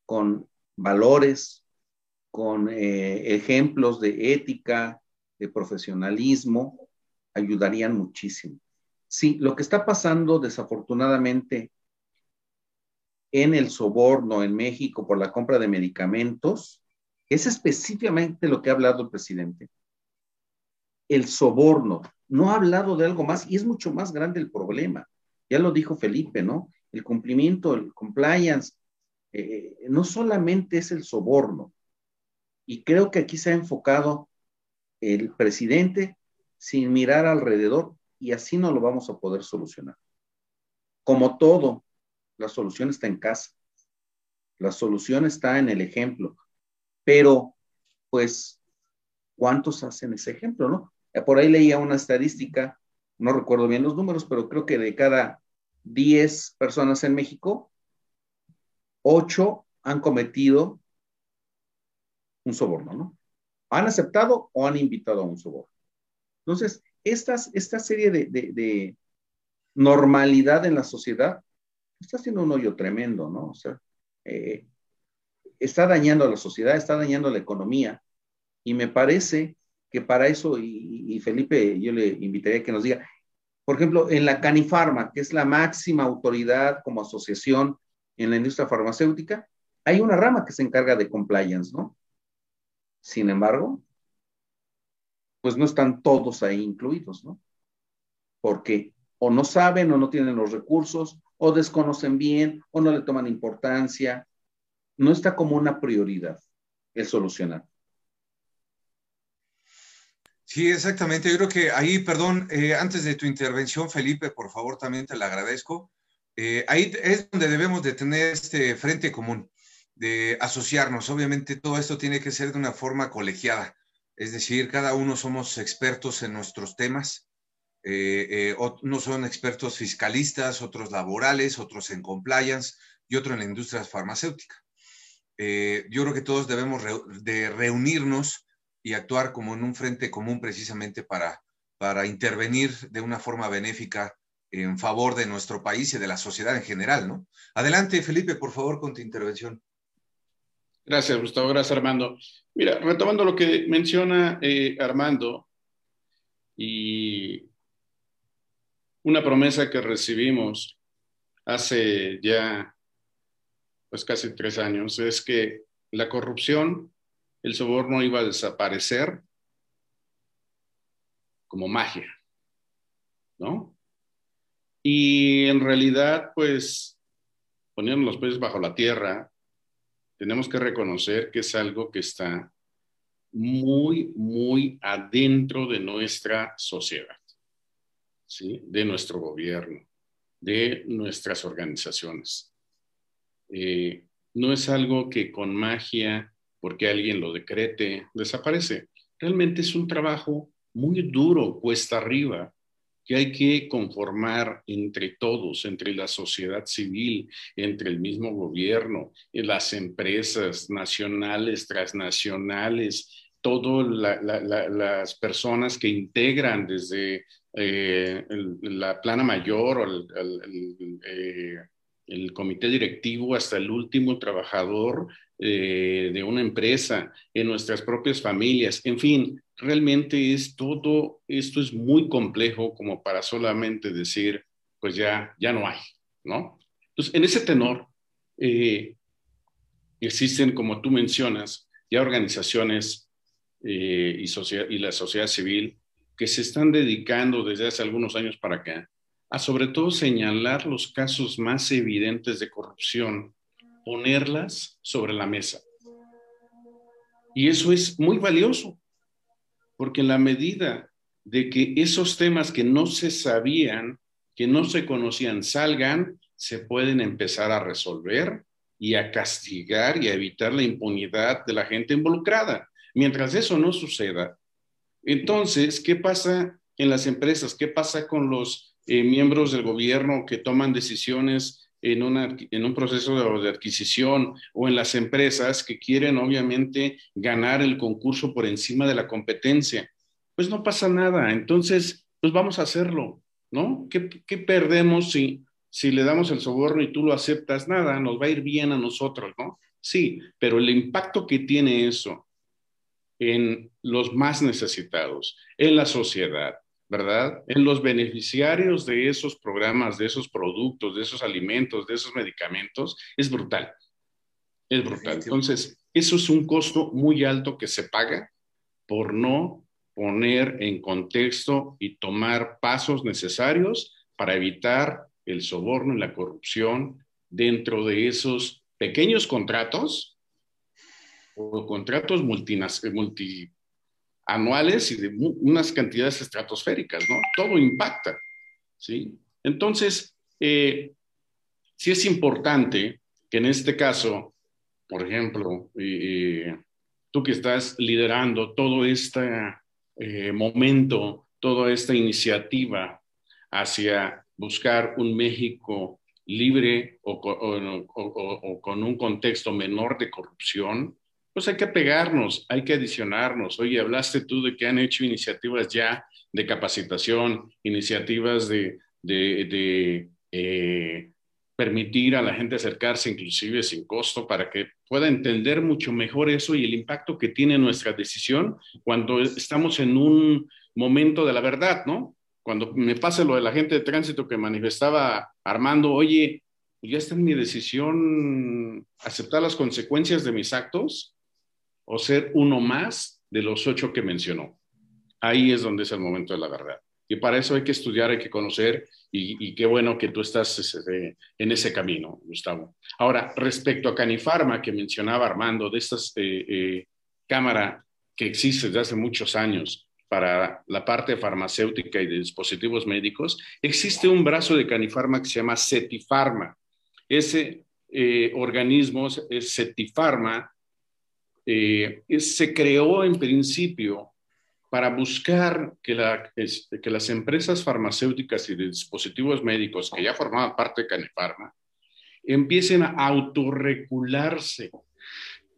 con valores, con eh, ejemplos de ética, de profesionalismo, ayudarían muchísimo. Sí, lo que está pasando desafortunadamente en el soborno en México por la compra de medicamentos es específicamente lo que ha hablado el presidente. El soborno. No ha hablado de algo más y es mucho más grande el problema. Ya lo dijo Felipe, ¿no? El cumplimiento, el compliance, eh, no solamente es el soborno, y creo que aquí se ha enfocado el presidente sin mirar alrededor y así no lo vamos a poder solucionar. Como todo, la solución está en casa. La solución está en el ejemplo. Pero, pues, ¿cuántos hacen ese ejemplo, no? Por ahí leía una estadística, no recuerdo bien los números, pero creo que de cada 10 personas en México, 8 han cometido un soborno, ¿no? Han aceptado o han invitado a un soborno. Entonces, estas, esta serie de, normalidad en la sociedad está haciendo un hoyo tremendo, ¿no? O sea, eh, está dañando a la sociedad, está dañando a la economía. Y me parece que para eso, y, y, Felipe, yo le invitaría a que nos diga, por ejemplo, en la Canifarma, que es la máxima autoridad como asociación en la industria farmacéutica, hay una rama que se encarga de compliance, ¿no? Sin embargo, pues no están todos ahí incluidos, ¿no? Porque o no saben o no tienen los recursos, o desconocen bien, o no le toman importancia. No está como una prioridad el solucionar. Sí, exactamente. Yo creo que ahí, perdón, eh, antes de tu intervención, Felipe, por favor, también te la agradezco. Eh, ahí es donde debemos de tener este frente común de asociarnos. Obviamente todo esto tiene que ser de una forma colegiada, es decir, cada uno somos expertos en nuestros temas. Eh, eh, unos son expertos fiscalistas, otros laborales, otros en compliance y otros en la industria farmacéutica. Eh, yo creo que todos debemos de reunirnos y actuar como en un frente común precisamente para, para intervenir de una forma benéfica en favor de nuestro país y de la sociedad en general, ¿no? Adelante, Felipe, por favor, con tu intervención. Gracias, Gustavo. Gracias, Armando. Mira, retomando lo que menciona eh, Armando y una promesa que recibimos hace ya pues casi tres años es que la corrupción, el soborno iba a desaparecer como magia, ¿no? Y en realidad, pues, ponían los pies bajo la tierra, tenemos que reconocer que es algo que está muy, muy adentro de nuestra sociedad, ¿sí? de nuestro gobierno. de nuestras organizaciones. Eh, no es algo que con magia, porque alguien lo decrete, desaparece. Realmente es un trabajo muy duro, cuesta arriba, que hay que conformar entre todos, entre la sociedad civil, entre el mismo gobierno, las empresas nacionales, transnacionales, todas las personas que integran desde eh, la plana mayor o el, eh, el, comité directivo hasta el último trabajador eh, de una empresa, en nuestras propias familias, en fin, realmente es todo, esto es muy complejo como para solamente decir, pues ya, ya no hay, ¿no? Entonces, en ese tenor, eh, existen, como tú mencionas, ya organizaciones eh, y, y la sociedad civil que se están dedicando desde hace algunos años para acá a sobre todo señalar los casos más evidentes de corrupción, ponerlas sobre la mesa. Y eso es muy valioso, porque en la medida de que esos temas que no se sabían, que no se conocían, salgan, se pueden empezar a resolver y a castigar y a evitar la impunidad de la gente involucrada. Mientras eso no suceda, entonces, ¿qué pasa en las empresas? ¿Qué pasa con los eh, miembros del gobierno que toman decisiones en, en un proceso de, adquisición o en las empresas que quieren obviamente ganar el concurso por encima de la competencia. Pues no pasa nada, entonces pues vamos a hacerlo, ¿no? ¿Qué, qué perdemos si, si le damos el soborno y tú lo aceptas? Nada, nos va a ir bien a nosotros, ¿no? Sí, pero el impacto que tiene eso en los más necesitados, en la sociedad, ¿verdad? En los beneficiarios de esos programas, de esos productos, de esos alimentos, de esos medicamentos, es brutal. Es brutal. Entonces, eso es un costo muy alto que se paga por no poner en contexto y tomar pasos necesarios para evitar el soborno y la corrupción dentro de esos pequeños contratos o contratos multi, anuales y de unas cantidades estratosféricas, ¿no? Todo impacta, ¿sí? Entonces, eh, sí es importante que en este caso, por ejemplo, tú que estás liderando todo este eh, momento, toda esta iniciativa hacia buscar un México libre o, con un contexto menor de corrupción, pues hay que pegarnos, hay que adicionarnos. Oye, hablaste tú de que han hecho iniciativas ya de capacitación, iniciativas de, eh, permitir a la gente acercarse inclusive sin costo para que pueda entender mucho mejor eso y el impacto que tiene nuestra decisión cuando estamos en un momento de la verdad, ¿no? Cuando me pasa lo de la gente de tránsito que manifestaba Armando, oye, ya está en mi decisión aceptar las consecuencias de mis actos, o ser uno más de los ocho que mencionó. Ahí es donde es el momento de la verdad. Y para eso hay que estudiar, hay que conocer, y, qué bueno que tú estás este, en ese camino, Gustavo. Ahora, respecto a Canifarma, que mencionaba Armando, de esta eh, eh, cámara que existe desde hace muchos años para la parte farmacéutica y de dispositivos médicos, existe un brazo de Canifarma que se llama Cetifarma. Ese eh, organismo, es Cetifarma, eh, se creó en principio para buscar que, este, que, las empresas farmacéuticas y de dispositivos médicos que ya formaban parte de Canefarma empiecen a autorregularse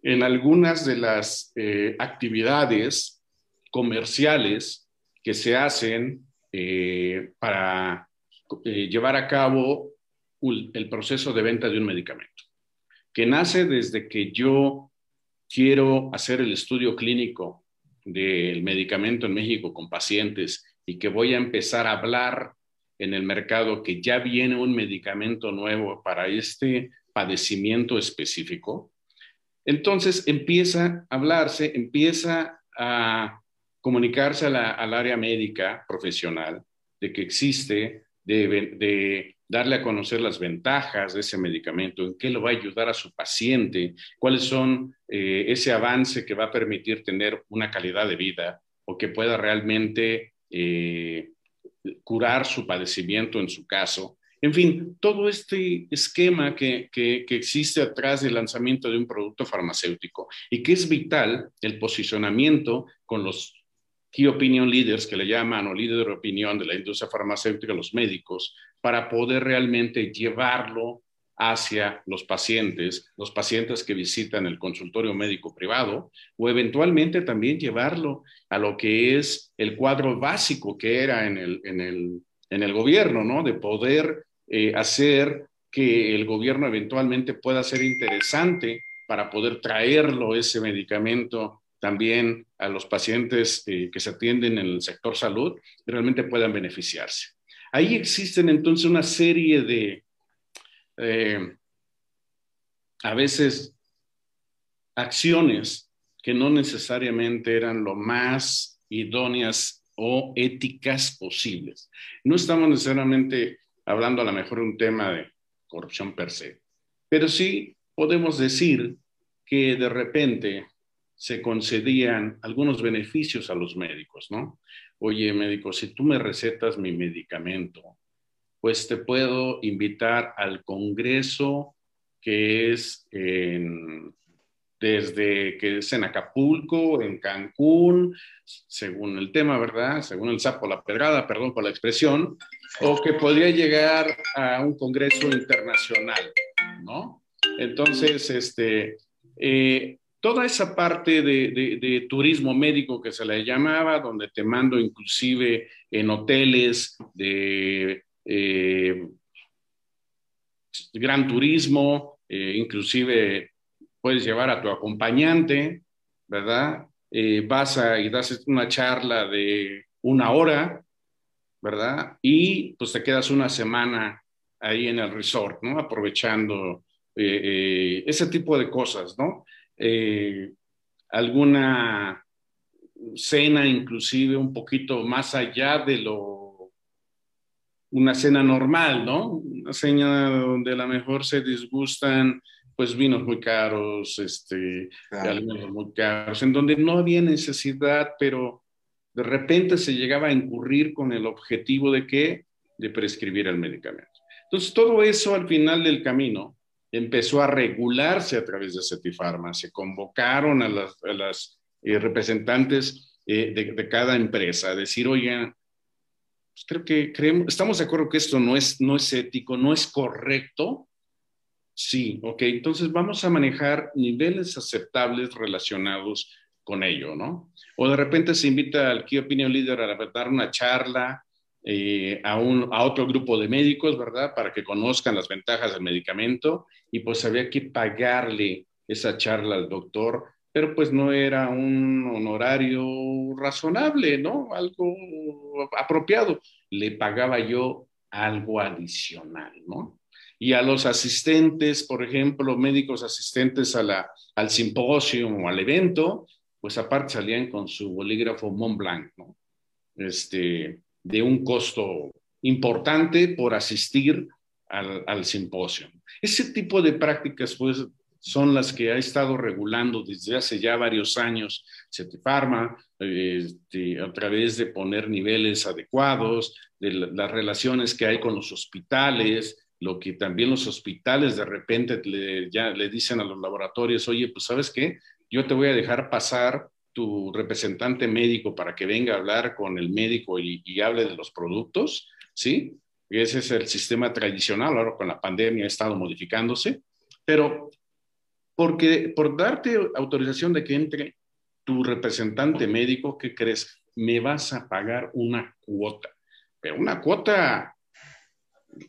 en algunas de las eh, actividades comerciales que se hacen eh, para llevar a cabo el proceso de venta de un medicamento, que nace desde que yo quiero hacer el estudio clínico del medicamento en México con pacientes y que voy a empezar a hablar en el mercado que ya viene un medicamento nuevo para este padecimiento específico, entonces empieza a hablarse, empieza a comunicarse al área médica profesional de que existe, de, de darle a conocer las ventajas de ese medicamento, en qué lo va a ayudar a su paciente, cuáles son eh, ese avance que va a permitir tener una calidad de vida o que pueda realmente eh, curar su padecimiento en su caso. En fin, todo este esquema que, que, existe atrás del lanzamiento de un producto farmacéutico y que es vital el posicionamiento con los key opinion leaders que le llaman o líderes de opinión de la industria farmacéutica, los médicos, para poder realmente llevarlo hacia los pacientes, los pacientes que visitan el consultorio médico privado, o eventualmente también llevarlo a lo que es el cuadro básico que era en el, en el, en el gobierno, ¿no? De poder eh, hacer que el gobierno eventualmente pueda ser interesante para poder traerlo ese medicamento también a los pacientes eh, que se atienden en el sector salud realmente puedan beneficiarse. Ahí existen entonces una serie de, eh, a veces, acciones que no necesariamente eran lo más idóneas o éticas posibles. No estamos necesariamente hablando a lo mejor un tema de corrupción per se, pero sí podemos decir que de repente se concedían algunos beneficios a los médicos, ¿no? Oye, médico, si tú me recetas mi medicamento, pues te puedo invitar al Congreso que es desde que es en Acapulco, en Cancún, según el tema, ¿verdad? Según el sapo, la pedrada, perdón por la expresión, o que podría llegar a un Congreso internacional, ¿no? Entonces, este, eh, toda esa parte de, turismo médico que se le llamaba, donde te mando inclusive en hoteles de eh, gran turismo, eh, inclusive puedes llevar a tu acompañante, ¿verdad? Eh, vas a y das una charla de una hora, ¿verdad? Y pues te quedas una semana ahí en el resort, ¿no? Aprovechando ese tipo de cosas, ¿no? Eh, alguna cena inclusive un poquito más allá de lo, una cena normal, ¿no? Una cena donde a lo mejor se disgustan pues vinos muy caros, este, alimentos muy caros, en donde no había necesidad, pero de repente se llegaba a incurrir con el objetivo de qué? De prescribir el medicamento. Entonces, todo eso al final del camino empezó a regularse a través de Cetifarma. Se convocaron a las, eh, representantes eh, de, cada empresa a decir, oigan, pues creo que creemos, estamos de acuerdo que esto no es, no es ético, no es correcto. Sí, ok, entonces vamos a manejar niveles aceptables relacionados con ello, ¿no? O de repente se invita al Key Opinion Leader a dar una charla eh, a, un, a otro grupo de médicos, ¿verdad? Para que conozcan las ventajas del medicamento y pues había que pagarle esa charla al doctor, pero pues no era un honorario razonable, ¿no? Algo apropiado. Le pagaba yo algo adicional, ¿no? Y a los asistentes, por ejemplo, médicos asistentes a la, al simposio o al evento, pues aparte salían con su bolígrafo Montblanc, ¿no? Este, de un costo importante por asistir al, simposio. Ese tipo de prácticas pues, son las que ha estado regulando desde hace ya varios años CETIFARMA, este, a través de poner niveles adecuados, de las relaciones que hay con los hospitales, lo que también los hospitales de repente le, ya le dicen a los laboratorios, oye, pues sabes qué, yo te voy a dejar pasar tu representante médico para que venga a hablar con el médico y, hable de los productos, ¿sí? Ese es el sistema tradicional, ahora con la pandemia ha estado modificándose, pero porque por darte autorización de que entre tu representante médico, ¿qué crees? Me vas a pagar una cuota, pero una cuota,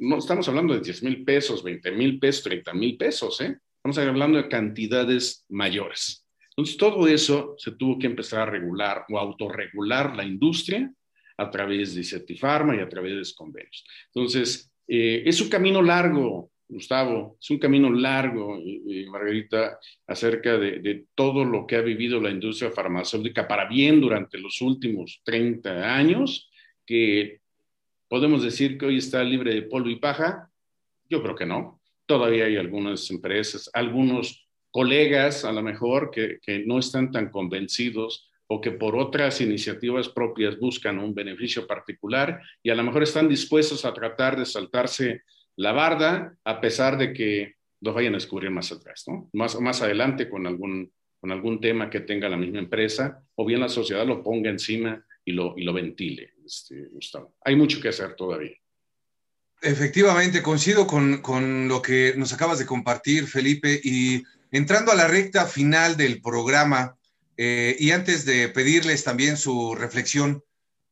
no estamos hablando de 10 mil pesos, 20 mil pesos, 30 mil pesos, ¿eh? Estamos hablando de cantidades mayores. Entonces, todo eso se tuvo que empezar a regular o autorregular la industria a través de Certifarma y a través de convenios. Entonces, eh, es un camino largo, Gustavo, es un camino largo, Margarita, acerca de, de, todo lo que ha vivido la industria farmacéutica para bien durante los últimos 30 años, que podemos decir que hoy está libre de polvo y paja. Yo creo que no. Todavía hay algunas empresas, algunos colegas a lo mejor que, que, no están tan convencidos o que por otras iniciativas propias buscan un beneficio particular y a lo mejor están dispuestos a tratar de saltarse la barda, a pesar de que los vayan a descubrir más atrás, ¿no? Más, más adelante con algún, con algún tema que tenga la misma empresa, o bien la sociedad lo ponga encima y lo, y lo ventile, este, Gustavo. Hay mucho que hacer todavía. Efectivamente, coincido con, con, lo que nos acabas de compartir, Felipe, y entrando a la recta final del programa, eh, y antes de pedirles también su reflexión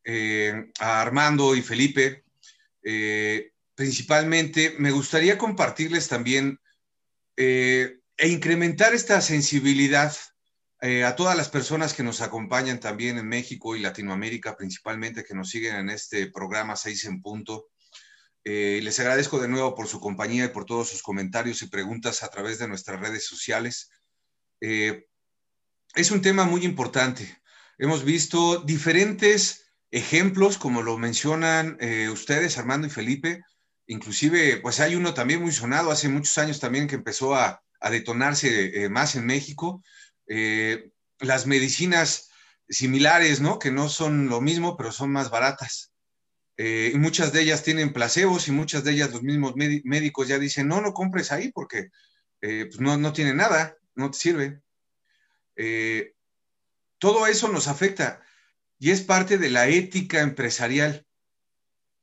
eh, a Armando y Felipe, eh, principalmente me gustaría compartirles también e incrementar esta sensibilidad a todas las personas que nos acompañan también en México y Latinoamérica, principalmente que nos siguen en este programa 6 en punto eh, les agradezco de nuevo por su compañía y por todos sus comentarios y preguntas a través de nuestras redes sociales. Eh, es un tema muy importante. Hemos visto diferentes ejemplos, como lo mencionan eh, ustedes, Armando y Felipe. Inclusive, pues hay uno también muy sonado hace muchos años también que empezó a, a detonarse más en México. las medicinas similares, ¿no? Que no son lo mismo, pero son más baratas. Eh, muchas de ellas tienen placebos y muchas de ellas los mismos médicos ya dicen, no, no compres ahí porque eh, pues no, no, tiene nada, no te sirve. Eh, todo eso nos afecta y es parte de la ética empresarial,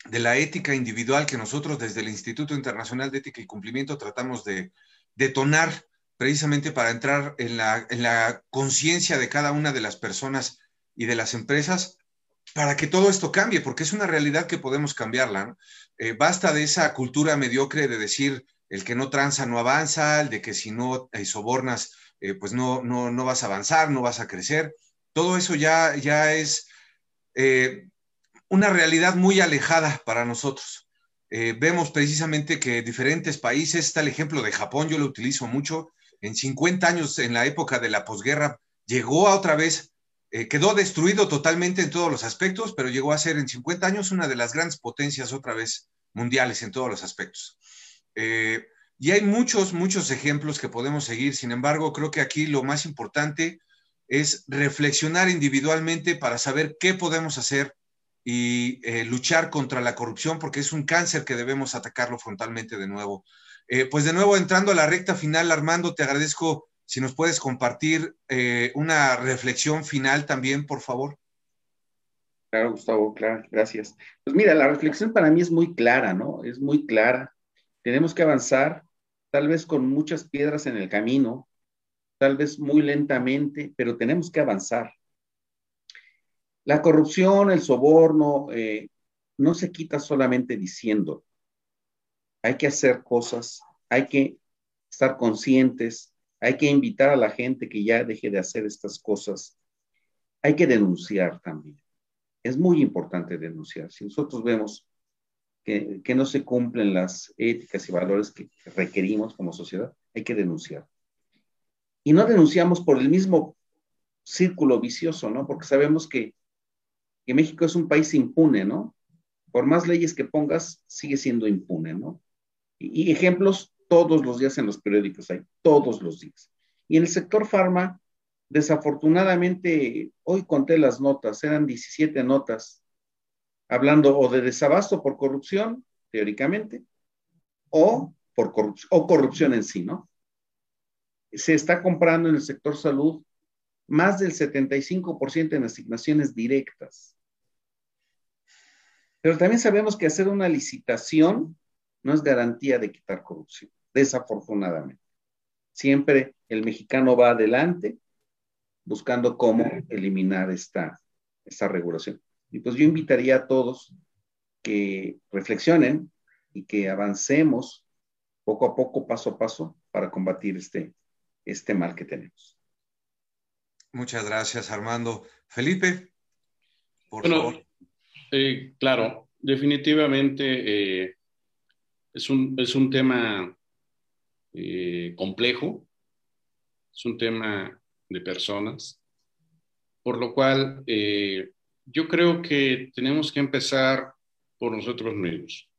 de la ética individual que nosotros desde el Instituto Internacional de Ética y Cumplimiento tratamos de detonar precisamente para entrar en la, en la conciencia de cada una de las personas y de las empresas para que todo esto cambie, porque es una realidad que podemos cambiarla. Eh, basta de esa cultura mediocre de decir el que no tranza no avanza, el de que si no eh, sobornas, eh, pues no, no, no, vas a avanzar, no vas a crecer. Todo eso ya, ya es una realidad muy alejada para nosotros. vemos precisamente que diferentes países, está el ejemplo de Japón, yo lo utilizo mucho, en 50 años, en la época de la posguerra, llegó a otra vez eh, quedó destruido totalmente en todos los aspectos, pero llegó a ser en 50 años una de las grandes potencias otra vez mundiales en todos los aspectos. Eh, y hay muchos, muchos ejemplos que podemos seguir. Sin embargo, creo que aquí lo más importante es reflexionar individualmente para saber qué podemos hacer y eh, luchar contra la corrupción, porque es un cáncer que debemos atacarlo frontalmente de nuevo. pues de nuevo, entrando a la recta final, Armando, te agradezco si nos puedes compartir eh, una reflexión final también, por favor. Claro, Gustavo, claro, gracias. Pues mira, la reflexión para mí es muy clara, ¿no? Es muy clara. Tenemos que avanzar, tal vez con muchas piedras en el camino, tal vez muy lentamente, pero tenemos que avanzar. La corrupción, el soborno, eh, no se quita solamente diciendo. Hay que hacer cosas, hay que estar conscientes, hay que invitar a la gente que ya deje de hacer estas cosas. Hay que denunciar también. Es muy importante denunciar. Si nosotros vemos que, no se cumplen las éticas y valores que requerimos como sociedad, hay que denunciar. Y no denunciamos por el mismo círculo vicioso, ¿no? Porque sabemos que, que México es un país impune, ¿no? Por más leyes que pongas, sigue siendo impune, ¿no? y ejemplos todos los días en los periódicos hay, todos los días. Y en el sector farma, desafortunadamente, hoy conté las notas, eran 17 notas, hablando o de desabasto por corrupción, teóricamente, o por corrupción, o corrupción en sí, ¿no? Se está comprando en el sector salud más del 75% en asignaciones directas. Pero también sabemos que hacer una licitación no es garantía de quitar corrupción, desafortunadamente. Siempre el mexicano va adelante buscando cómo eliminar esta, esta regulación. Y pues yo invitaría a todos que reflexionen y que avancemos poco a poco, paso a paso, para combatir este, este mal que tenemos. Muchas gracias, Armando. Felipe, por favor. Eh, claro, definitivamente eh, es un, es un tema eh, complejo, es un tema de personas, por lo cual eh, yo creo que tenemos que empezar por nosotros mismos.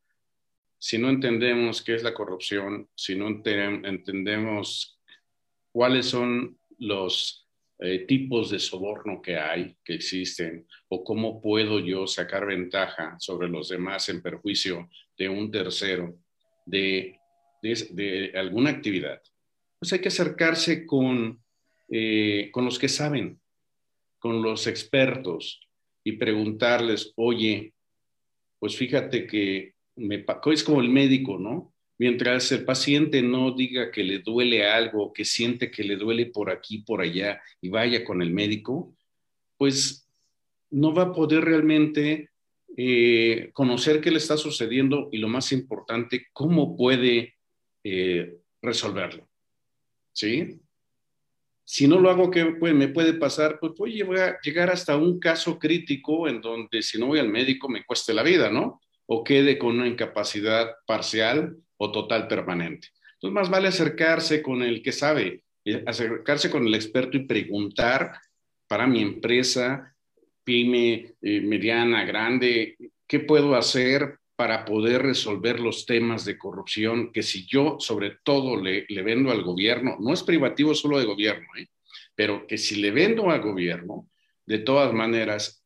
Si no entendemos qué es la corrupción, si no entendemos cuáles son los eh, tipos de soborno que hay, que existen, o cómo puedo yo sacar ventaja sobre los demás en perjuicio de un tercero, de, alguna actividad, pues hay que acercarse con, eh, con los que saben, con los expertos y preguntarles, oye, pues fíjate que me, es como el médico, ¿no? Mientras el paciente no diga que le duele algo, que siente que le duele por aquí, por allá y vaya con el médico, pues no va a poder realmente eh, conocer qué le está sucediendo y lo más importante, cómo puede eh, resolverlo. ¿Sí? Si no lo hago, ¿qué me puede pasar? Pues voy a llegar hasta un caso crítico en donde si no voy al médico me cueste la vida, ¿no? O quede con una incapacidad parcial o total permanente. Entonces, más vale acercarse con el que sabe, eh, acercarse con el experto y preguntar para mi empresa, pyme, eh, mediana, grande, ¿qué puedo hacer para poder resolver los temas de corrupción que si yo sobre todo le, vendo al gobierno, no es privativo solo de gobierno, ¿eh? pero que si le vendo al gobierno, de todas maneras,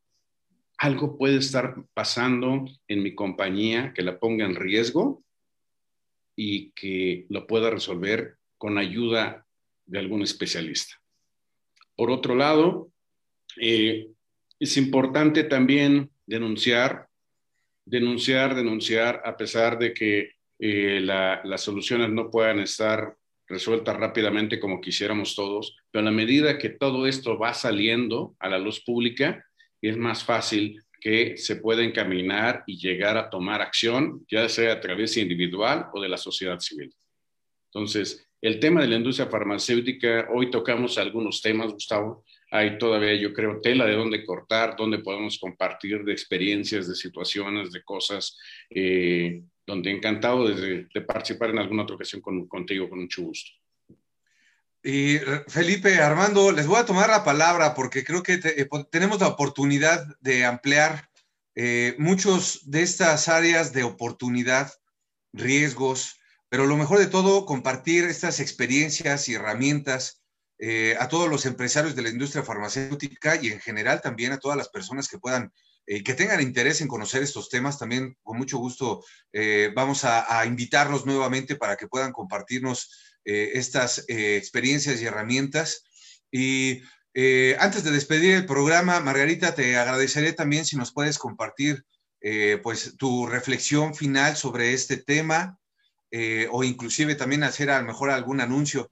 algo puede estar pasando en mi compañía que la ponga en riesgo y que lo pueda resolver con ayuda de algún especialista. Por otro lado, eh, es importante también denunciar, denunciar, denunciar, a pesar de que eh, las soluciones no puedan estar resueltas rápidamente como quisiéramos todos, pero a medida que todo esto va saliendo a la luz pública, es más fácil que se pueda encaminar y llegar a tomar acción, ya sea a través individual o de la sociedad civil. Entonces, el tema de la industria farmacéutica, hoy tocamos algunos temas, Gustavo, hay todavía, yo creo, tela de dónde cortar, dónde podemos compartir de experiencias, de situaciones, de cosas, eh, donde encantado de, participar en alguna otra ocasión contigo, con mucho gusto. Y Felipe, Armando, les voy a tomar la palabra porque creo que eh, tenemos la oportunidad de ampliar eh, muchos de estas áreas de oportunidad, riesgos, pero lo mejor de todo, compartir estas experiencias y herramientas eh, a todos los empresarios de la industria farmacéutica y en general también a todas las personas que puedan, que tengan interés en conocer estos temas. También con mucho gusto vamos a, invitarlos nuevamente para que puedan compartirnos eh, estas eh, experiencias y herramientas. Y eh, antes de despedir el programa, Margarita, te agradeceré también si nos puedes compartir pues tu reflexión final sobre este tema o inclusive también hacer a lo mejor algún anuncio.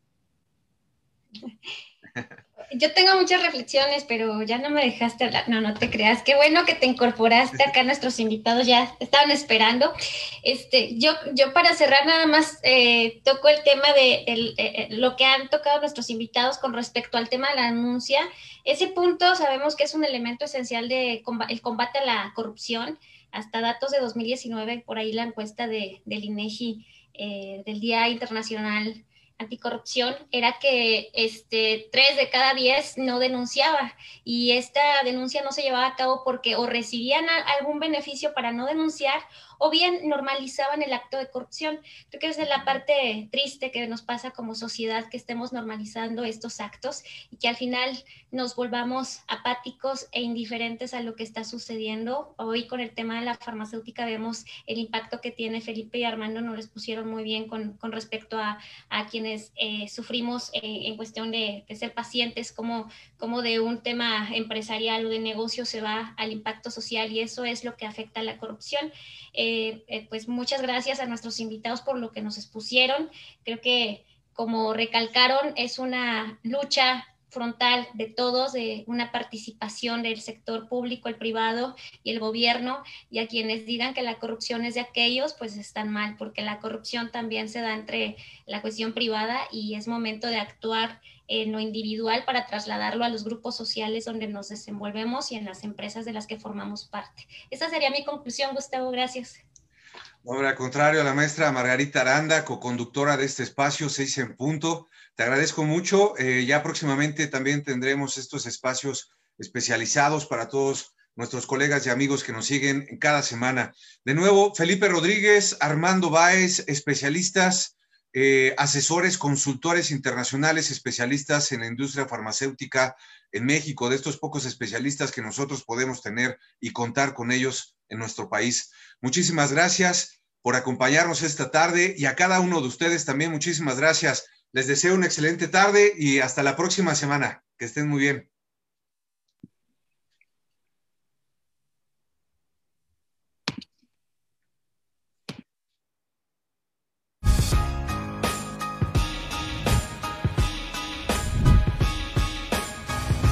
yo tengo muchas reflexiones, pero ya no me dejaste hablar. No, no te creas. Qué bueno que te incorporaste acá. Nuestros invitados ya estaban esperando. Este, yo, yo para cerrar nada más eh, toco el tema de eh, lo que han tocado nuestros invitados con respecto al tema de la anuncia. Ese punto sabemos que es un elemento esencial de el combate a la corrupción. Hasta datos de 2019, por ahí la encuesta de, del INEGI eh, del Día Internacional anticorrupción era que este, tres de cada diez no denunciaba. Y esta denuncia no se llevaba a cabo porque o recibían algún beneficio para no denunciar o bien normalizaban el acto de corrupción. Creo que es la parte triste que nos pasa como sociedad, que estemos normalizando estos actos y que al final nos volvamos apáticos e indiferentes a lo que está sucediendo. Hoy con el tema de la farmacéutica vemos el impacto que tiene Felipe y Armando, nos les pusieron muy bien con, con respecto a, a quienes eh, sufrimos eh, en cuestión de, de, ser pacientes, como, como de un tema empresarial o de negocio se va al impacto social y eso es lo que afecta a la corrupción. Eh, eh, pues muchas gracias a nuestros invitados por lo que nos expusieron. Creo que, como recalcaron, es una lucha frontal de todos, de una participación del sector público, el privado y el gobierno, y a quienes digan que la corrupción es de aquellos, pues están mal, porque la corrupción también se da entre la cuestión privada y es momento de actuar en lo individual para trasladarlo a los grupos sociales donde nos desenvolvemos y en las empresas de las que formamos parte. Esa sería mi conclusión, Gustavo. Gracias. No, al contrario, a la maestra Margarita Aranda, co-conductora de este espacio, seis en punto. Te agradezco mucho. Eh, ya próximamente también tendremos estos espacios especializados para todos nuestros colegas y amigos que nos siguen cada semana. De nuevo, Felipe Rodríguez, Armando Báez, especialistas eh, asesores, consultores internacionales, especialistas en la industria farmacéutica en México, de estos pocos especialistas que nosotros podemos tener y contar con ellos en nuestro país. Muchísimas gracias por acompañarnos esta tarde y a cada uno de ustedes también muchísimas gracias. Les deseo una excelente tarde y hasta la próxima semana. Que estén muy bien.